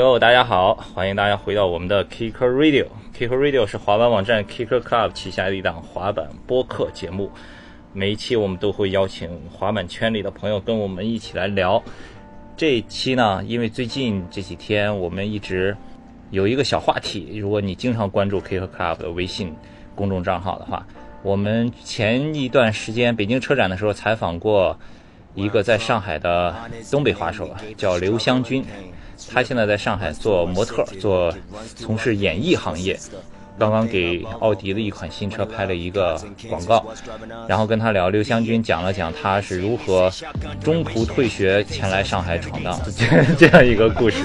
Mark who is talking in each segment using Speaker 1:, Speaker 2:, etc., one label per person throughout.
Speaker 1: 哟，大家好，欢迎大家回到我们的 Kicker Radio。Kicker Radio 是滑板网站 Kicker Club 旗下的一档滑板播客节目。每一期我们都会邀请滑板圈里的朋友跟我们一起来聊。这一期呢，因为最近这几天我们一直有一个小话题，如果你经常关注 Kicker Club 的微信公众账号的话，我们前一段时间北京车展的时候采访过一个在上海的东北滑手，叫刘湘军。他现在在上海做模特，做从事演艺行业。刚刚给奥迪的一款新车拍了一个广告，然后跟他聊，刘湘军讲了讲他是如何中途退学前来上海闯荡 这样一个故事。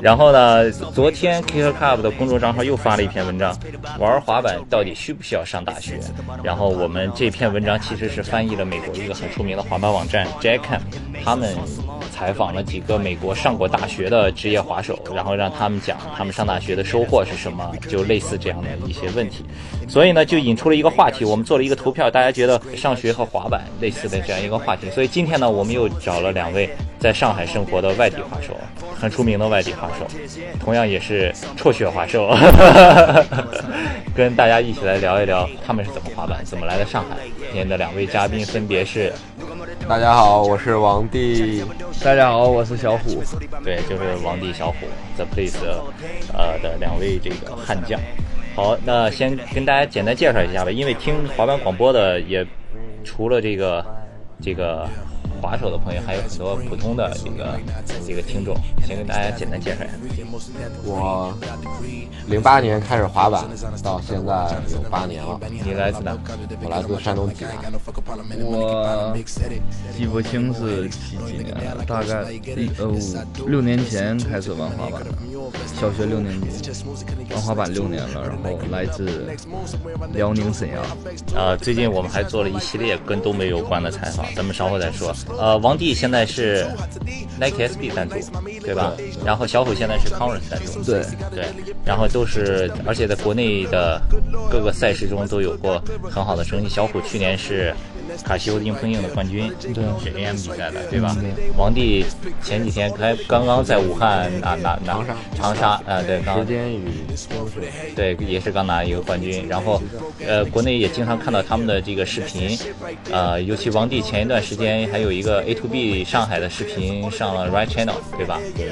Speaker 1: 然后呢，昨天 Kicker Club 的公众账号又发了一篇文章，玩滑板到底需不需要上大学？然后我们这篇文章其实是翻译了美国一个很出名的滑板网站 j a c k a m 他们。采访了几个美国上过大学的职业滑手，然后让他们讲他们上大学的收获是什么，就类似这样的一些问题。所以呢，就引出了一个话题，我们做了一个投票，大家觉得上学和滑板类似的这样一个话题。所以今天呢，我们又找了两位在上海生活的外地滑手，很出名的外地滑手，同样也是辍学滑手，跟大家一起来聊一聊他们是怎么滑板，怎么来的上海。今天的两位嘉宾分别是。
Speaker 2: 大家好，我是王帝。
Speaker 3: 大家好，我是小虎。
Speaker 1: 对，就是王帝、小虎，The Place，呃的两位这个悍将。好，那先跟大家简单介绍一下吧，因为听滑板广播的也除了这个这个。滑手的朋友还有很多普通的这个这个听众，先给大家简单介绍一下。
Speaker 2: 我零八年开始滑板，到现在有八年了。
Speaker 1: 你来自哪？
Speaker 2: 我来自山东济南。
Speaker 3: 我记不清是几几年了，大概呃五六年前开始玩滑板的，小学六年级，玩滑板六年了，然后来自辽宁沈阳。
Speaker 1: 呃，最近我们还做了一系列跟东北有关的采访，咱们稍后再说。呃，王帝现在是 Nike SB 赞助，对吧？然后小虎现在是 Converse 赞助，
Speaker 3: 对
Speaker 1: 对。然后都是，而且在国内的各个赛事中都有过很好的成绩。小虎去年是卡西欧硬碰硬的冠军，
Speaker 3: 对，
Speaker 1: 是 AM 比赛的，对吧？王帝前几天还刚刚在武汉拿拿拿
Speaker 2: 长沙，
Speaker 1: 长沙啊，对，
Speaker 2: 时间与
Speaker 1: 对，也是刚拿一个冠军。然后，呃，国内也经常看到他们的这个视频，呃，尤其王帝前一段时间还有一个 A to B 上海的视频上了 Right Channel，对吧？
Speaker 2: 对。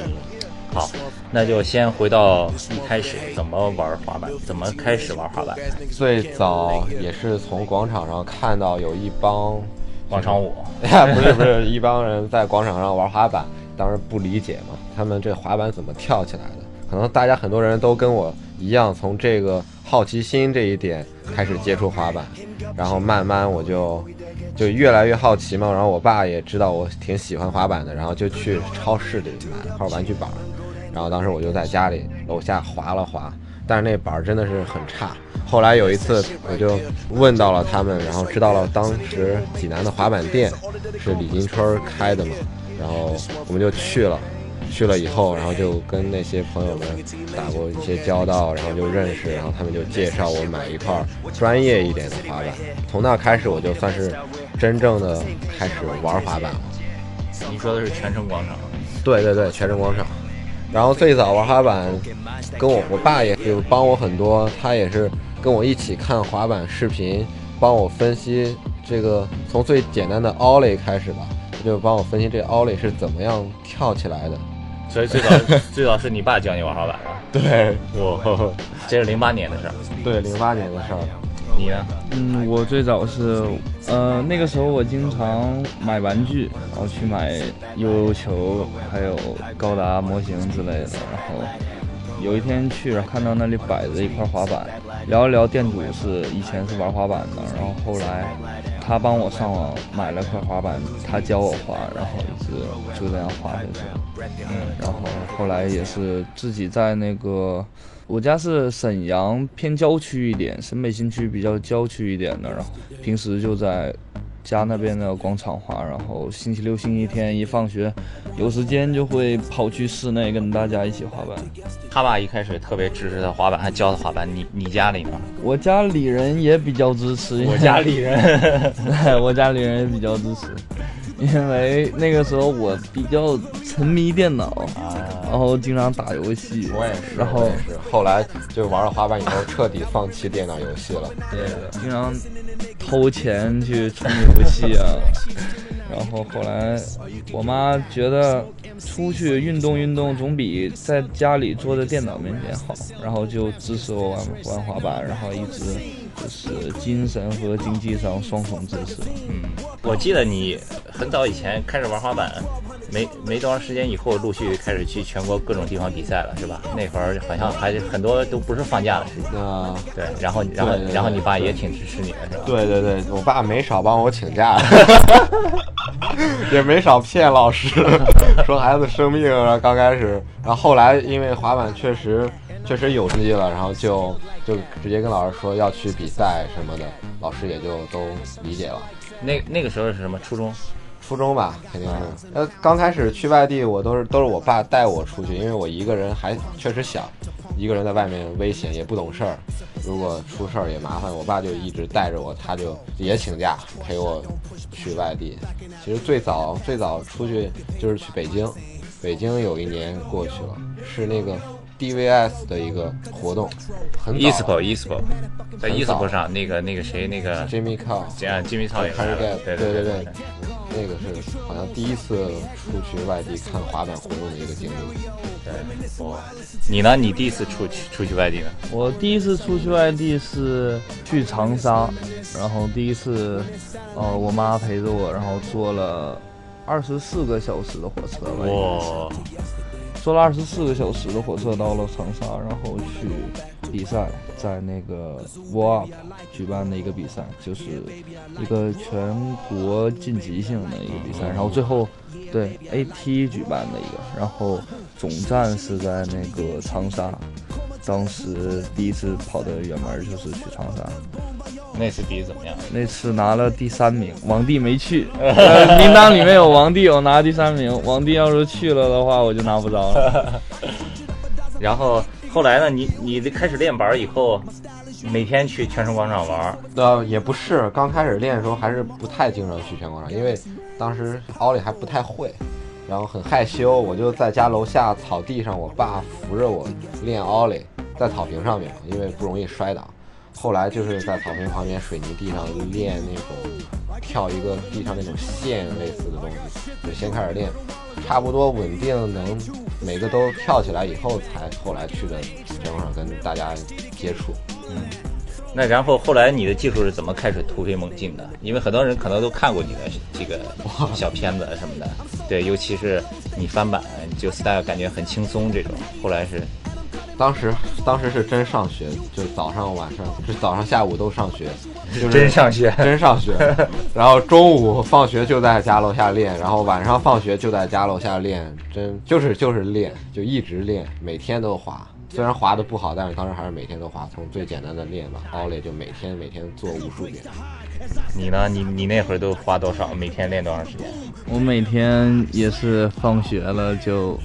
Speaker 1: 好，那就先回到一开始怎么玩滑板，怎么开始玩滑板。
Speaker 2: 最早也是从广场上看到有一帮
Speaker 1: 广场舞，
Speaker 2: 不是不是一帮人在广场上玩滑板，当时不理解嘛，他们这滑板怎么跳起来的？可能大家很多人都跟我一样，从这个好奇心这一点开始接触滑板，然后慢慢我就就越来越好奇嘛。然后我爸也知道我挺喜欢滑板的，然后就去超市里买了块玩具板。然后当时我就在家里楼下滑了滑，但是那板儿真的是很差。后来有一次我就问到了他们，然后知道了当时济南的滑板店是李金春开的嘛，然后我们就去了。去了以后，然后就跟那些朋友们打过一些交道，然后就认识，然后他们就介绍我买一块专业一点的滑板。从那开始我就算是真正的开始玩滑板了。
Speaker 1: 你说的是全城广场？
Speaker 2: 对对对，全城广场。然后最早玩滑板，跟我我爸也就帮我很多，他也是跟我一起看滑板视频，帮我分析这个从最简单的 ollie 开始吧，就帮我分析这 ollie 是怎么样跳起来的。
Speaker 1: 所以最早 最早是你爸教你玩滑板的？
Speaker 2: 对，
Speaker 1: 我这是零八年的事儿。
Speaker 2: 对，零八年的事儿。
Speaker 1: 你呢？
Speaker 3: 嗯，我最早是，呃，那个时候我经常买玩具，然后去买悠悠球，还有高达模型之类的。然后有一天去，看到那里摆着一块滑板，聊一聊。店主是以前是玩滑板的，然后后来他帮我上网买了块滑板，他教我滑，然后一直就这样滑下去。嗯，然后后来也是自己在那个。我家是沈阳偏郊区一点，沈北新区比较郊区一点的，然后平时就在家那边的广场滑，然后星期六、星期天一放学有时间就会跑去室内跟大家一起滑板。
Speaker 1: 他爸一开始特别支持他滑板，还教他滑板。你你家里呢？
Speaker 3: 我家里人也比较支持。
Speaker 1: 我家里人，
Speaker 3: 我家里人也比较支持。因为那个时候我比较沉迷电脑，
Speaker 1: 啊，
Speaker 3: 然后经常打游戏。
Speaker 2: 我也是，
Speaker 3: 然后
Speaker 2: 是，后来就玩了滑板以后，彻底放弃电脑游戏了。
Speaker 3: 对，经常偷钱去充游戏啊。然后后来我妈觉得出去运动运动总比在家里坐在电脑面前好，然后就支持我玩玩滑板，然后一直就是精神和经济上双重支持。
Speaker 1: 嗯，我记得你很早以前开始玩滑板，没没多长时间以后，陆续开始去全国各种地方比赛了，是吧？那会儿好像还很多都不是放假的时间。
Speaker 2: 啊
Speaker 1: 对，然后然后
Speaker 2: 对对对
Speaker 1: 然后你爸也挺支持你的，是吧？
Speaker 2: 对对对，我爸没少帮我请假，也没少骗老师，说孩子生病了。刚开始，然后后来因为滑板确实确实有成绩了，然后就就直接跟老师说要去比赛什么的，老师也就都理解了。
Speaker 1: 那那个时候是什么？初中？
Speaker 2: 初中吧，肯定是。呃，刚开始去外地，我都是都是我爸带我出去，因为我一个人还确实小，一个人在外面危险，也不懂事儿。如果出事儿也麻烦，我爸就一直带着我，他就也请假陪我去外地。其实最早最早出去就是去北京，北京有一年过去了，是那个 DVS 的一个活动，很早
Speaker 1: e-sport e-sport，在
Speaker 2: 很早
Speaker 1: e-sport 上，那个那个谁，那个
Speaker 2: Jimmy
Speaker 1: 样金明操也来了，对
Speaker 2: 对
Speaker 1: 对
Speaker 2: 对，那个是好像第一次出去外地看滑板活动的一个经历。
Speaker 1: 对。哦，你呢？你第一次出去出去外地呢？
Speaker 3: 我第一次出去外地是去长沙，然后第一次，呃，我妈陪着我，然后坐了二十四个小时的火车吧，
Speaker 1: 哇，
Speaker 3: 坐了二十四个小时的火车到了长沙，然后去比赛，在那个 w a p 举办的一个比赛，就是一个全国晋级性的一个比赛，然后最后对 AT 举办的一个，然后总站是在那个长沙。当时第一次跑的远门就是去长沙，
Speaker 1: 那次比怎么样？
Speaker 3: 那次拿了第三名，王帝没去，呃名单里面有王帝，我拿第三名。王帝要是去了的话，我就拿不着了。
Speaker 1: 然后后来呢？你你开始练板以后，每天去泉城广场玩，
Speaker 2: 呃，也不是，刚开始练的时候还是不太经常去泉广场，因为当时奥利还不太会，然后很害羞，我就在家楼下草地上，我爸扶着我练奥利，在草坪上面，因为不容易摔倒。后来就是在草坪旁边水泥地上练那种跳一个地上那种线类似的东西，就先开始练，差不多稳定能每个都跳起来以后，才后来去的全广场跟大家接触。
Speaker 1: 嗯那然后后来你的技术是怎么开始突飞猛进的？因为很多人可能都看过你的这个小片子什么的，对，尤其是你翻版就 style 感觉很轻松这种。后来是
Speaker 2: 当时当时是真上学，就早上晚上，就早上下午都上学，就是
Speaker 1: 真上学，
Speaker 2: 真上学。然后中午放学就在家楼下练，然后晚上放学就在家楼下练，真就是就是练，就一直练，每天都滑。虽然滑的不好，但是当时还是每天都滑，从最简单的练吧，奥利就每天每天做无数遍。
Speaker 1: 你呢？你你那会儿都花多少？每天练多长时间？
Speaker 3: 我每天也是放学了就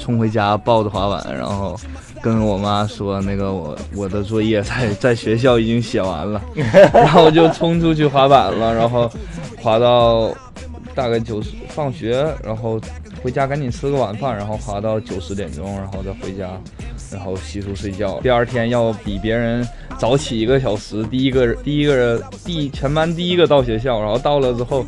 Speaker 3: 冲回家抱着滑板，然后跟我妈说那个我我的作业在在学校已经写完了，然后就冲出去滑板了，然后滑到大概九十放学，然后回家赶紧吃个晚饭，然后滑到九十点钟，然后再回家，然后洗漱睡觉。第二天要比别人早起一个小时，第一个第一个人第全班第一个到学校，然后到了之后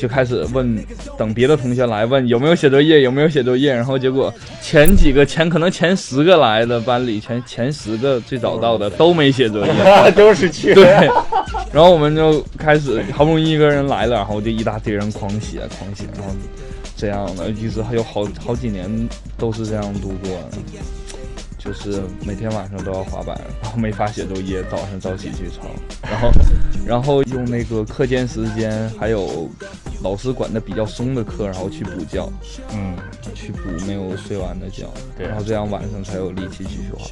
Speaker 3: 就开始问，等别的同学来问有没有写作业，有没有写作业，然后结果前几个前可能前十个来的班里前前十个最早到的都没写作业，
Speaker 1: 都是去
Speaker 3: 对，然后我们就开始好不容易一个人来了，然后就一大堆人狂写狂写，然后这样的一直还有好好几年都是这样度过的。就是每天晚上都要滑板，然后没法写作业，早上早起去抄，然后，然后用那个课间时间，还有老师管的比较松的课，然后去补觉，
Speaker 1: 嗯，
Speaker 3: 去补没有睡完的觉，
Speaker 1: 对。
Speaker 3: 然后这样晚上才有力气继续滑。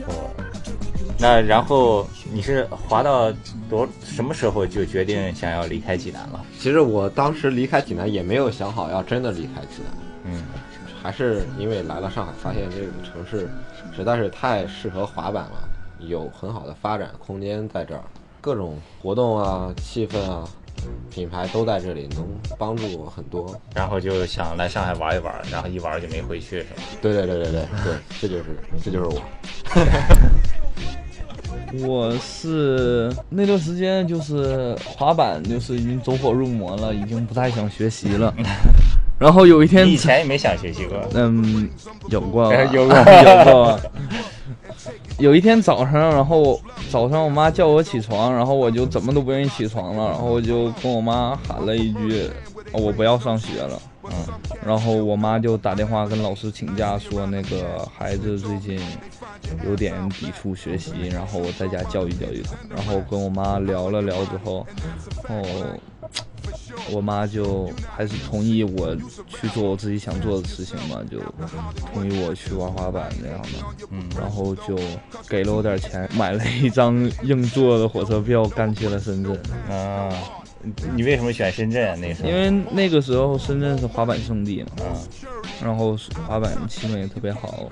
Speaker 1: 那然后你是滑到多什么时候就决定想要离开济南了？
Speaker 2: 其实我当时离开济南也没有想好要真的离开济南，
Speaker 1: 嗯，
Speaker 2: 还是因为来了上海，发现这个城市实在是太适合滑板了，有很好的发展空间在这儿，各种活动啊、气氛啊品牌都在这里，能帮助我很多。
Speaker 1: 然后就想来上海玩一玩，然后一玩就没回去，是吧？
Speaker 2: 对对对对对对，这就是这就是我。
Speaker 3: 我是那段时间就是滑板，就是已经走火入魔了，已经不太想学习了。然后有一天
Speaker 1: 以，前也没想学习过，
Speaker 3: 嗯，有过，
Speaker 1: 有过
Speaker 3: 有过。有一天早上，然后早上我妈叫我起床，然后我就怎么都不愿意起床了，然后我就跟我妈喊了一句：“我不要上学了。”
Speaker 1: 嗯，
Speaker 3: 然后我妈就打电话跟老师请假，说那个孩子最近有点抵触学习，然后我在家教育教育他。然后跟我妈聊了聊之后，然后我妈就还是同意我去做我自己想做的事情嘛，就同意我去玩滑板这样的。
Speaker 1: 嗯
Speaker 3: 然后就给了我点钱，买了一张硬座的火车票，干去了深圳。
Speaker 1: 啊，你为什么选深圳啊？那时候，
Speaker 3: 因为那个时候深圳是滑板圣地嘛。
Speaker 1: 嗯，
Speaker 3: 然后滑板气氛也特别好，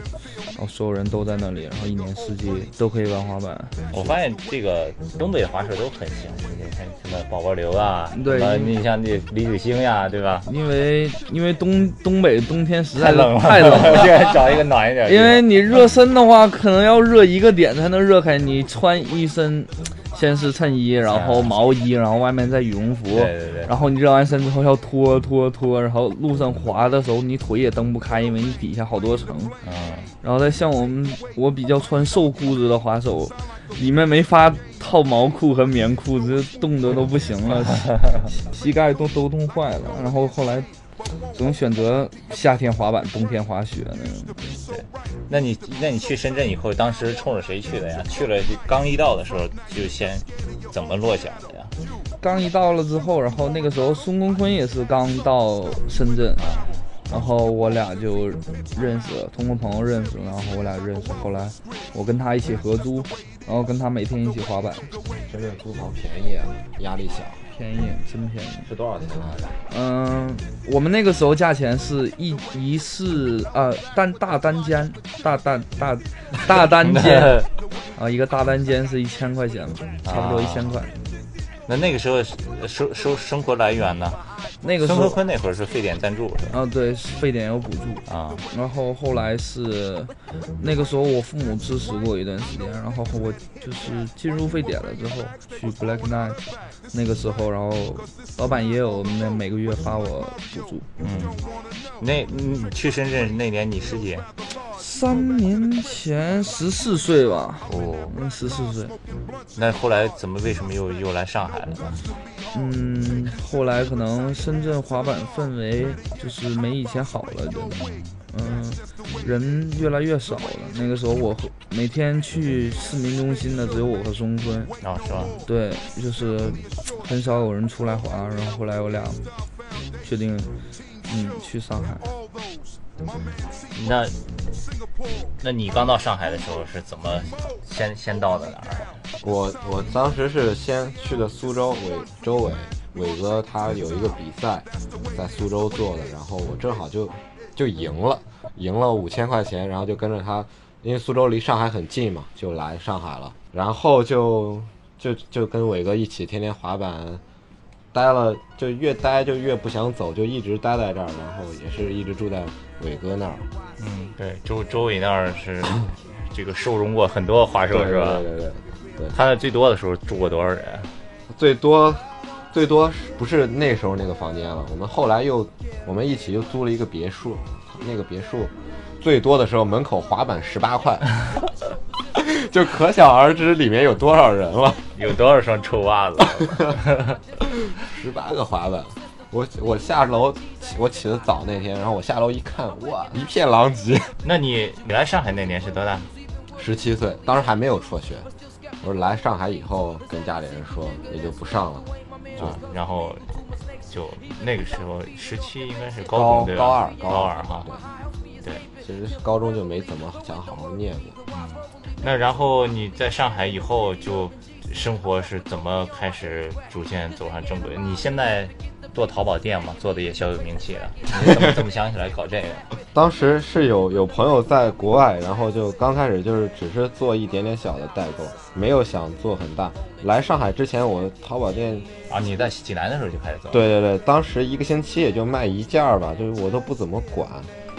Speaker 3: 然后所有人都在那里，然后一年四季都可以玩滑板。
Speaker 1: 我发现这个东北滑手都很喜欢，你看什么宝宝刘啊，
Speaker 3: 对
Speaker 1: 你像那李子星呀，对吧？
Speaker 3: 因为因为东东北冬天实在
Speaker 1: 冷了，
Speaker 3: 太冷了，
Speaker 1: 就要找一个暖一点的。
Speaker 3: 因为你热身的话，可能要热一个点才能热开。你穿一身，先是衬衣，然后毛衣，然后外面再羽绒服，
Speaker 1: 对对对
Speaker 3: 然后你热完身之后要脱脱脱，然后路上滑的时候你腿也蹬不开，因为你底下好多层。
Speaker 1: 嗯，
Speaker 3: 然后再像我们我比较穿瘦裤子的滑手，里面没法套毛裤和棉裤子，冻得都不行了，膝膝盖都都冻坏了。然后后来只能选择夏天滑板，冬天滑雪那种。
Speaker 1: 那你那你去深圳以后，当时冲着谁去的呀？去了就刚一到的时候就先怎么落脚的呀？
Speaker 3: 刚一到了之后，然后那个时候孙公坤也是刚到深圳，然后我俩就认识了，通过朋友认识，然后我俩认识，后来我跟他一起合租，然后跟他每天一起滑板，
Speaker 2: 深圳租房便宜啊，压力小。
Speaker 3: 便宜，真便宜。
Speaker 2: 是多少钱来着？
Speaker 3: 嗯，我们那个时候价钱是一一室呃单大单间，大大大大单间 啊，一个大单间是一千块钱吧，差不多一千块。
Speaker 1: 那那个时候收收生活来源呢？
Speaker 3: 那个时候
Speaker 1: 坤那会儿是沸点赞助是吧？
Speaker 3: 啊，对，沸点有补助。
Speaker 1: 啊，
Speaker 3: 然后后来是那个时候我父母支持过一段时间，然后我就是进入沸点了之后去 Black Knight，那个时候，然后老板也有那每个月发我补助。
Speaker 1: 嗯，那你去深圳那年你十几？
Speaker 3: 三年前十四岁吧，
Speaker 1: 哦，
Speaker 3: 嗯，十四岁。
Speaker 1: 那后来怎么为什么又又来上海了呢？
Speaker 3: 嗯，后来可能深圳滑板氛围就是没以前好了，就，嗯，人越来越少了。那个时候我和每天去市民中心的只有我和松坤，
Speaker 1: 啊，是吧？
Speaker 3: 对，就是很少有人出来滑。然后后来我俩决定，嗯，去上海。
Speaker 1: 那那你刚到上海的时候是怎么先先到的哪儿？
Speaker 2: 我我当时是先去的苏州，伟周伟伟哥他有一个比赛在苏州做的，然后我正好就就赢了，赢了五千块钱，然后就跟着他，因为苏州离上海很近嘛，就来上海了，然后就就就跟伟哥一起天天滑板。待了就越待就越不想走，就一直待在这儿，然后也是一直住在伟哥那儿，
Speaker 1: 嗯，对，周周伟那儿是 这个收容过很多华社是吧？
Speaker 2: 对对对对。
Speaker 1: 他那最多的时候住过多少人？
Speaker 2: 最多，最多不是那时候那个房间了。我们后来又，我们一起又租了一个别墅，那个别墅最多的时候门口滑板十八块 就可想而知里面有多少人了。
Speaker 1: 有多少双臭袜子？
Speaker 2: 十八个滑板，我我下楼，我起的早那天，然后我下楼一看，哇，一片狼藉。
Speaker 1: 那你你来上海那年是多大？
Speaker 2: 十七岁，当时还没有辍学。我说来上海以后跟家里人说，也就不上了。
Speaker 1: 啊，然后就那个时候十七应该是
Speaker 2: 高
Speaker 1: 中对吧？
Speaker 2: 高二
Speaker 1: 高
Speaker 2: 高二
Speaker 1: 哈。对对，
Speaker 2: 其实高中就没怎么想好好念过。
Speaker 1: 嗯那然后你在上海以后就生活是怎么开始逐渐走上正轨？你现在做淘宝店嘛，做的也小有名气了。你怎么怎么想起来搞这个？
Speaker 2: 当时是有有朋友在国外，然后就刚开始就是只是做一点点小的代购，没有想做很大。来上海之前，我淘宝店
Speaker 1: 啊，你在济南的时候就开始做？
Speaker 2: 对对对，当时一个星期也就卖一件儿吧，就是我都不怎么管。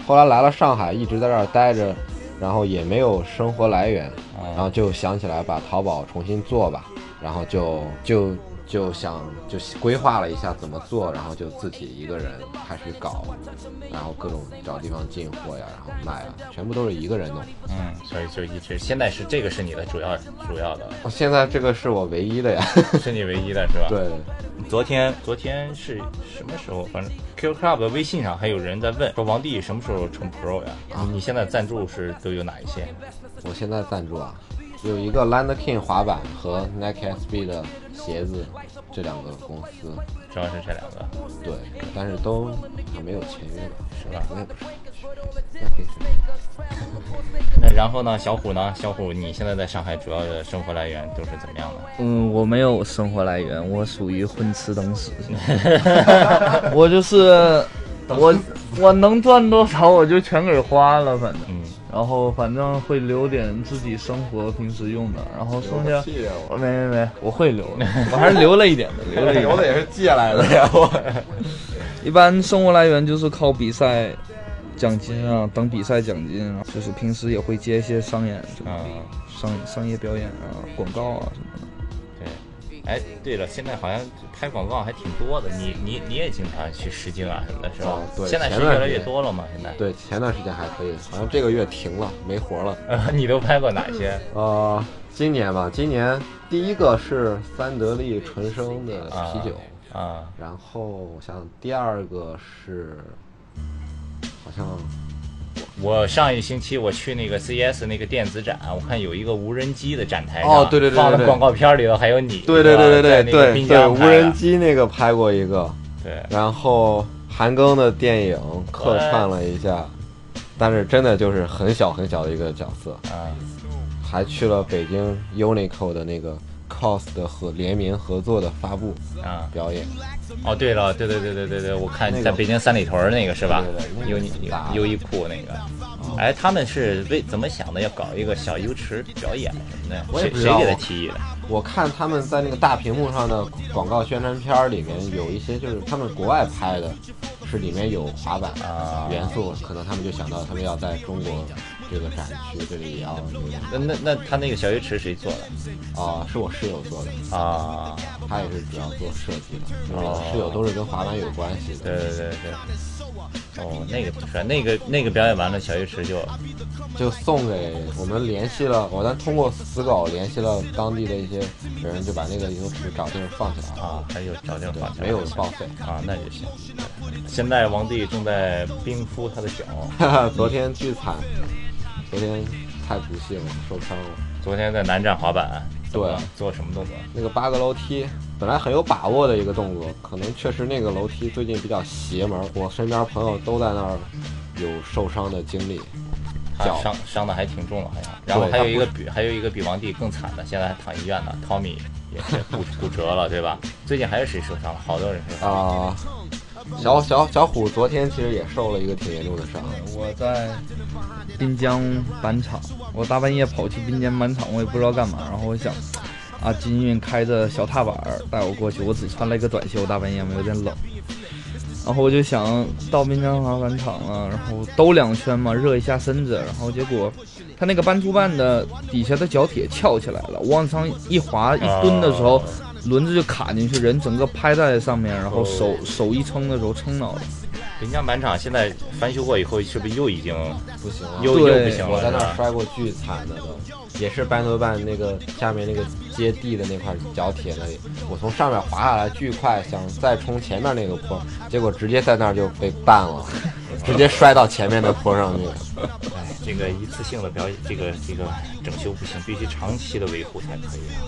Speaker 2: 后来来了上海，一直在这儿待着，然后也没有生活来源，然后就想起来把淘宝重新做吧，然后就就。就想就规划了一下怎么做，然后就自己一个人开始搞，然后各种找地方进货呀，然后卖啊，全部都是一个人弄。
Speaker 1: 嗯，所以就一直现在是这个是你的主要主要的。
Speaker 2: 现在这个是我唯一的呀，
Speaker 1: 是你唯一的是吧？
Speaker 2: 对。
Speaker 1: 昨天昨天是什么时候？反正 Q Club 的微信上还有人在问说王帝什么时候成 Pro 呀？你你现在赞助是都有哪一些？
Speaker 2: 我现在赞助啊。有一个 Land King 滑板和 Nike SB 的鞋子，这两个公司
Speaker 1: 主要是这两个，
Speaker 2: 对，但是都还没有签约吧，
Speaker 1: 是吧？
Speaker 2: 我也不是。
Speaker 1: 那然后呢，小虎呢？小虎，你现在在上海主要的生活来源都是怎么样的？
Speaker 3: 嗯，我没有生活来源，我属于混吃等死。我就是我，我能赚多少我就全给花了，反正。然后反正会留点自己生活平时用的，然后剩下我没没没，我会留，我还是留了一点的，留了
Speaker 2: 留的也是借来的呀。我
Speaker 3: 一般生活来源就是靠比赛奖金啊，等比赛奖金啊，就是平时也会接一些商演，啊，商商业表演啊，广告啊什么的。
Speaker 1: 哎，对了，现在好像拍广告还挺多的，你你你也经常去试镜啊什么的，是吧？
Speaker 2: 对，
Speaker 1: 现在是越来越多了嘛，现在。
Speaker 2: 对，前段时间还可以，好像这个月停了，没活了。
Speaker 1: 你都拍过哪些？
Speaker 2: 呃，今年吧，今年第一个是三得利纯生的啤酒
Speaker 1: 啊，
Speaker 2: 然后我想第二个是，好像。
Speaker 1: 我上一星期我去那个 CES 那个电子展，我看有一个无人机的展台
Speaker 2: 上，哦，对对对，
Speaker 1: 放的广告片里头还有你，
Speaker 2: 对对对对对对
Speaker 1: 对，
Speaker 2: 无人机那个拍过一个，
Speaker 1: 对，
Speaker 2: 然后韩庚的电影客串了一下，但是真的就是很小很小的一个角色，
Speaker 1: 啊，
Speaker 2: 还去了北京 Uniqlo 的那个。Cos 的和联名合作的发布
Speaker 1: 啊
Speaker 2: 表演，
Speaker 1: 哦对了，对对对对对对，我看在北京三里屯那个是吧？优优优衣库那个，哎，他们是为怎么想的要搞一个小游池表演什么的？谁谁给他提议的？
Speaker 2: 我看他们在那个大屏幕上的广告宣传片里面有一些就是他们国外拍的，是里面有滑板元素，可能他们就想到他们要在中国。这个展区这里也要
Speaker 1: 那那那他那个小鱼池谁做的？
Speaker 2: 啊，是我室友做的
Speaker 1: 啊，
Speaker 2: 他也是主要做设计的。哦，室友都是跟滑板有关系的。
Speaker 1: 对对对对。哦，那个不是那个那个表演完了，小鱼池就
Speaker 2: 就送给我们联系了，我咱通过死狗联系了当地的一些人，就把那个游泳池找地方放起来
Speaker 1: 啊，还有找地方放起来，
Speaker 2: 没有报废
Speaker 1: 啊，那就行。现在王帝正在冰敷他的脚，
Speaker 2: 昨天巨惨。昨天太不幸了，受伤了。
Speaker 1: 昨天在南站滑板，
Speaker 2: 对，
Speaker 1: 做什么动作？
Speaker 2: 那个八个楼梯，本来很有把握的一个动作，可能确实那个楼梯最近比较邪门。我身边朋友都在那儿有受伤的经历，脚
Speaker 1: 伤伤的还挺重的，好像。然后还有一个比还有一个比王帝更惨的，现在还躺医院呢。Tommy 也是骨骨折了，对吧？最近还有谁受伤了？好多人受伤
Speaker 2: 啊。小小小虎昨天其实也受了一个挺严重的伤。
Speaker 3: 我在滨江板场，我大半夜跑去滨江板场，我也不知道干嘛。然后我想，啊，金运开着小踏板带我过去，我只穿了一个短袖，大半夜嘛有点冷。然后我就想到滨江滑板场了，然后兜两圈嘛，热一下身子。然后结果他那个搬出办的底下的脚铁翘起来了，往上一滑一蹲的时候。轮子就卡进去，人整个拍在上面，然后手手一撑的时候撑到了。
Speaker 1: 滨江板厂现在翻修过以后，是不是又已经
Speaker 2: 不行了？
Speaker 1: 又又不行了？
Speaker 2: 我在那儿摔过巨惨的都，也是半头半那个下面那个接地的那块脚铁那里，我从上面滑下来巨快，想再冲前面那个坡，结果直接在那儿就被绊了，直接摔到前面的坡上去。
Speaker 1: 哎，这个一次性的表演，这个这个整修不行，必须长期的维护才可以啊。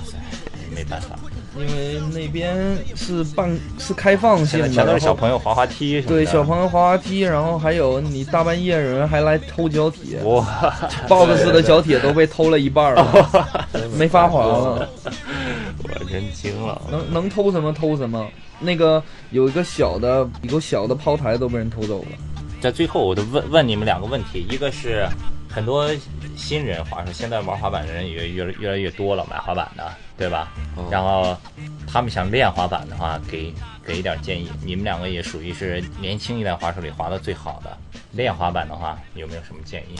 Speaker 1: 没办法，
Speaker 3: 因为那边是半是开放性的，
Speaker 1: 全都是小朋友滑滑梯。
Speaker 3: 对，小朋友滑滑梯，然后还有你大半夜人还来偷脚铁，
Speaker 1: 哇
Speaker 3: ，box 的脚铁都被偷了一半了，没法滑了。
Speaker 1: 我真惊了。
Speaker 3: 能能偷什么偷什么。那个有一个小的，一个小的抛台都被人偷走了。
Speaker 1: 在最后，我就问问你们两个问题，一个是很多新人滑手，现在玩滑板的人也越越来越多了，买滑板的，对吧？然后他们想练滑板的话，给给一点建议。你们两个也属于是年轻一代滑手里滑的最好的，练滑板的话有没有什么建议？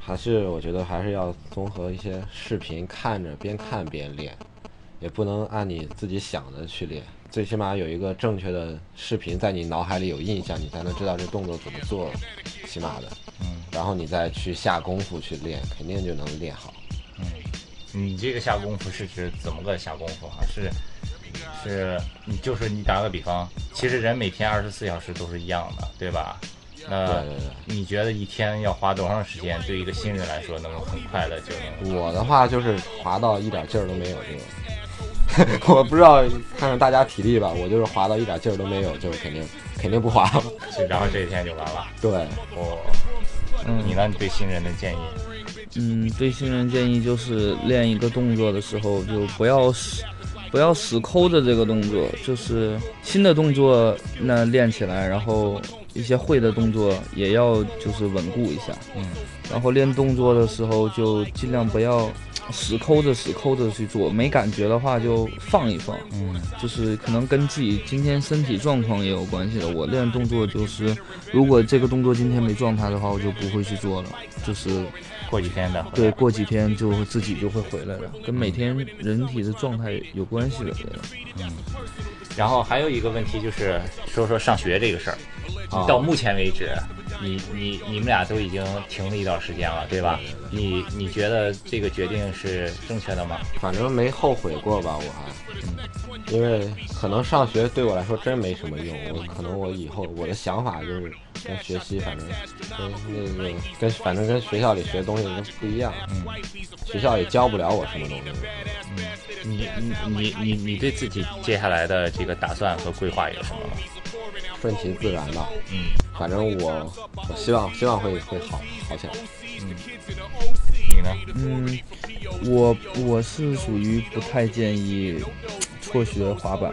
Speaker 2: 还是我觉得还是要综合一些视频，看着边看边练，也不能按你自己想的去练。最起码有一个正确的视频在你脑海里有印象，你才能知道这动作怎么做，起码的。
Speaker 1: 嗯。
Speaker 2: 然后你再去下功夫去练，肯定就能练好。
Speaker 1: 嗯。你这个下功夫是指怎么个下功夫啊？是是，你就是你打个比方，其实人每天二十四小时都是一样的，对吧？那你觉得一天要花多长时间？对一个新人来说，能很快的就能？
Speaker 2: 我的话就是滑到一点劲儿都没有就，我不知道看看大家体力吧。我就是滑到一点劲儿都没有，就肯定肯定不滑了。
Speaker 1: 然后这一天就完了。
Speaker 2: 对，
Speaker 1: 我，你呢？你对新人的建议？
Speaker 3: 嗯，对新人建议就是练一个动作的时候就不要死，不要死抠着这个动作，就是新的动作那练起来，然后。一些会的动作也要就是稳固一下，
Speaker 1: 嗯，
Speaker 3: 然后练动作的时候就尽量不要死抠着死抠着去做，没感觉的话就放一放，
Speaker 1: 嗯，
Speaker 3: 就是可能跟自己今天身体状况也有关系的。我练动作就是，如果这个动作今天没状态的话，我就不会去做了，就是
Speaker 1: 过几天的，
Speaker 3: 对，过几天就自己就会回来了，跟每天人体的状态有关系的，
Speaker 1: 嗯。然后还有一个问题就是说说上学这个事儿。到目前为止，你你你们俩都已经停了一段时间了，对吧？你你觉得这个决定是正确的吗？
Speaker 2: 反正没后悔过吧，我还，因为可能上学对我来说真没什么用。我可能我以后我的想法就是跟学习，反正跟那个跟反正跟学校里学东西都不一样。
Speaker 1: 嗯，
Speaker 2: 学校也教不了我什么东西。
Speaker 1: 嗯，你你你你你对自己接下来的这个打算和规划有什么吗？
Speaker 2: 顺其自然吧，
Speaker 1: 嗯，
Speaker 2: 反正我我希望希望会会好好起来，
Speaker 1: 嗯，你呢？
Speaker 3: 嗯，我我是属于不太建议 辍学滑板。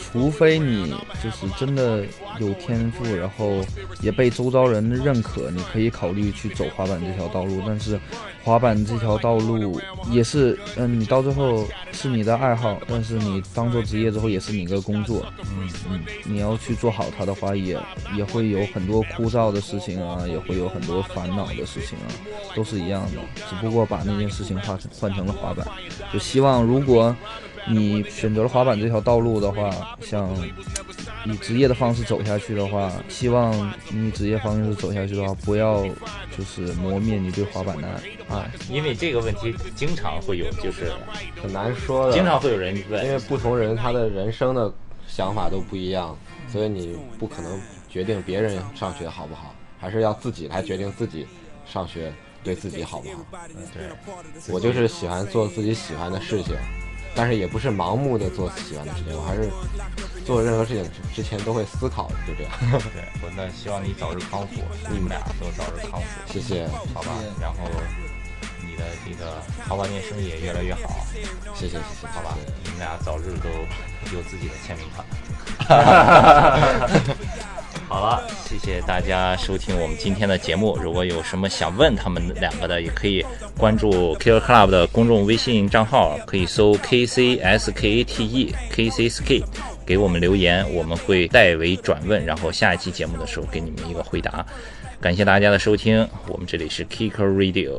Speaker 3: 除非你就是真的有天赋，然后也被周遭人认可，你可以考虑去走滑板这条道路。但是，滑板这条道路也是，嗯，你到最后是你的爱好，但是你当做职业之后也是你个工作。
Speaker 1: 嗯
Speaker 3: 嗯，你要去做好它的话，也也会有很多枯燥的事情啊，也会有很多烦恼的事情啊，都是一样的。只不过把那件事情换成换成了滑板，就希望如果。你选择了滑板这条道路的话，想以职业的方式走下去的话，希望你职业方式走下去的话，不要就是磨灭你对滑板的爱。
Speaker 1: 因为这个问题经常会有，就是
Speaker 2: 很难说的。
Speaker 1: 经常会有人问，
Speaker 2: 因为不同人他的人生的想法都不一样，所以你不可能决定别人上学好不好，还是要自己来决定自己上学对自己好不好。
Speaker 1: 对，
Speaker 2: 我就是喜欢做自己喜欢的事情。但是也不是盲目的做喜欢的事情，我还是做任何事情之前都会思考的，就这样。
Speaker 1: 对，我那希望你早日康复，你们俩都早日康复，
Speaker 2: 谢谢，
Speaker 1: 好吧。然后你的这个淘宝店生意也越来越好，
Speaker 2: 谢谢，谢谢，
Speaker 1: 好吧。你们俩早日都有自己的签名款。好了，谢谢大家收听我们今天的节目。如果有什么想问他们两个的，也可以关注 Kicker Club 的公众微信账号，可以搜 K C S K A T E K C S K，给我们留言，我们会代为转问，然后下一期节目的时候给你们一个回答。感谢大家的收听，我们这里是 Kicker Radio。